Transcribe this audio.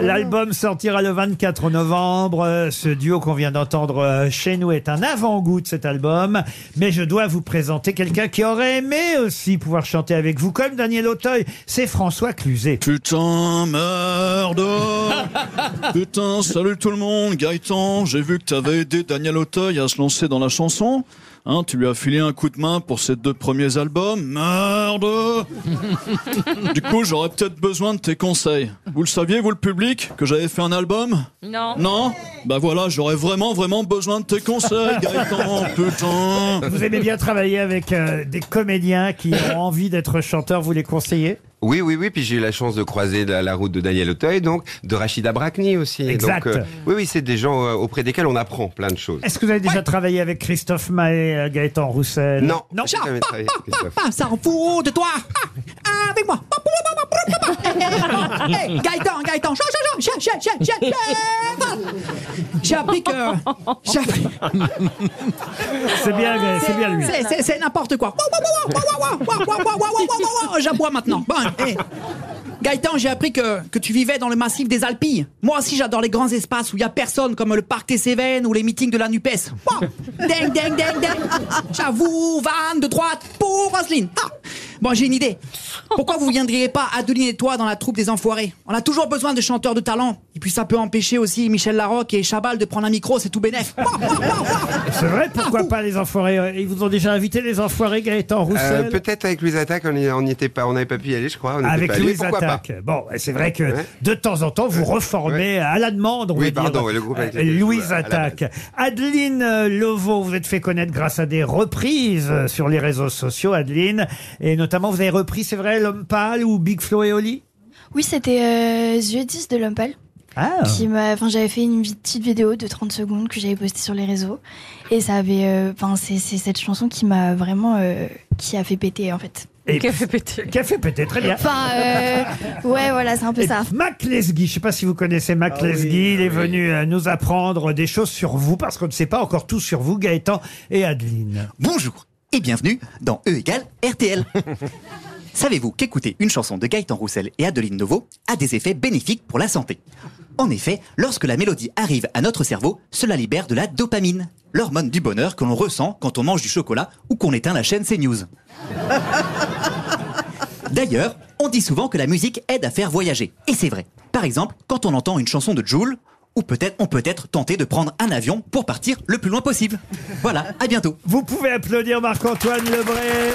L'album sortira le 24 novembre. Euh, Ce duo qu'on vient d'entendre euh, chez nous est un avant-goût de cet album. Mais je dois vous présenter quelqu'un qui aurait aimé aussi pouvoir chanter avec vous, comme Daniel Auteuil. C'est François Cluzet. Putain, Putain, salut tout le monde, Gaëtan, j'ai vu que t'avais aidé Daniel Auteuil à se lancer dans la chanson. Hein, tu lui as filé un coup de main pour ses deux premiers albums. Merde Du coup, j'aurais peut-être besoin de tes conseils. Vous le saviez, vous le public, que j'avais fait un album? Non. Non? Bah voilà, j'aurais vraiment, vraiment besoin de tes conseils, Gaëtan, putain Vous aimez bien travailler avec euh, des comédiens qui ont envie d'être chanteurs, vous les conseillez? Oui, oui, oui. Puis j'ai eu la chance de croiser la, la route de Daniel Auteuil, donc de Rachida Brakni aussi. Exact. Donc, euh, oui, oui, c'est des gens euh, auprès desquels on apprend plein de choses. Est-ce que vous avez déjà travaillé avec Christophe Maé, euh, Gaëtan Roussel? Non, Non. jamais travaillé avec Christophe. Ah, ça en fout de toi Ah, Avec moi Hey, Gaëtan, Gaëtan, chien, chien, chien, chien, chien, chien, chien. J'ai appris que... J'ai appris... C'est bien, c'est bien lui. C'est- c'est- C'est n'importe quoi. J'aboie maintenant. Bon, hé. Gaëtan, j'ai appris que, que tu vivais dans le massif des Alpilles. Moi aussi, j'adore les grands espaces où il y a personne, comme le parc des Cévennes ou les meetings de la NUPES. Bon. Ding, ding, ding, ding. J'avoue, van de droite pour Roselyne. Ah. Bon, j'ai une idée. Pourquoi vous viendriez pas, Adeline et toi, dans la troupe des Enfoirés? On a toujours besoin de chanteurs de talent. Et puis ça peut empêcher aussi Michel Larocque et Chabal de prendre un micro, c'est tout bénef. C'est vrai, pourquoi pas les enfoirés? Euh, Ils vous ont déjà invité les enfoirés, Gaëtan Euh, Roussel? Peut-être avec Louise Attaque, on n'y était pas, on n'avait pas pu y aller, je crois. On n'était Avec pas allé. Louise Pourquoi pas? Attaque. Bon, c'est vrai que Ouais. de temps en temps, vous reformez à la demande, on Oui, va pardon, dire, ouais, le groupe avec euh, lequel je Louise à la Attaque. Adeline euh, Lovo, vous êtes fait connaître grâce à des reprises euh, sur les réseaux sociaux, Adeline. Et notamment, vous avez repris, c'est vrai, L'Homme Pâle ou Big Flo et Oli? Oui, c'était euh, Yeux 10 de l'homme pâle. Ah Qui m'a, enfin, j'avais fait une petite vidéo de 30 secondes que j'avais postée sur les réseaux. Et ça avait, euh, enfin, c'est, cette chanson qui m'a vraiment, euh, qui a fait péter, en fait. Et Qui a fait péter. qui a fait péter, très bien. Enfin, euh, ouais, voilà, c'est un peu Et ça. Mac Lesguy, je sais pas si vous connaissez Mac Lesguy, il est venu nous apprendre des choses sur vous, parce qu'on ne sait pas encore tout sur vous, Gaëtan et Adeline. Bonjour et bienvenue dans E égale RTL. Savez-vous qu'écouter une chanson de Gaëtan Roussel et Adeline Novo a des effets bénéfiques pour la santé? En effet, lorsque la mélodie arrive à notre cerveau, cela libère de la dopamine, l'hormone du bonheur que l'on ressent quand on mange du chocolat ou qu'on éteint la chaîne CNews. D'ailleurs, on dit souvent que la musique aide à faire voyager. Et c'est vrai. Par exemple, quand on entend une chanson de Joule, ou peut-être on peut être tenté de prendre un avion pour partir le plus loin possible. Voilà, à bientôt. Vous pouvez applaudir Marc-Antoine Lebray.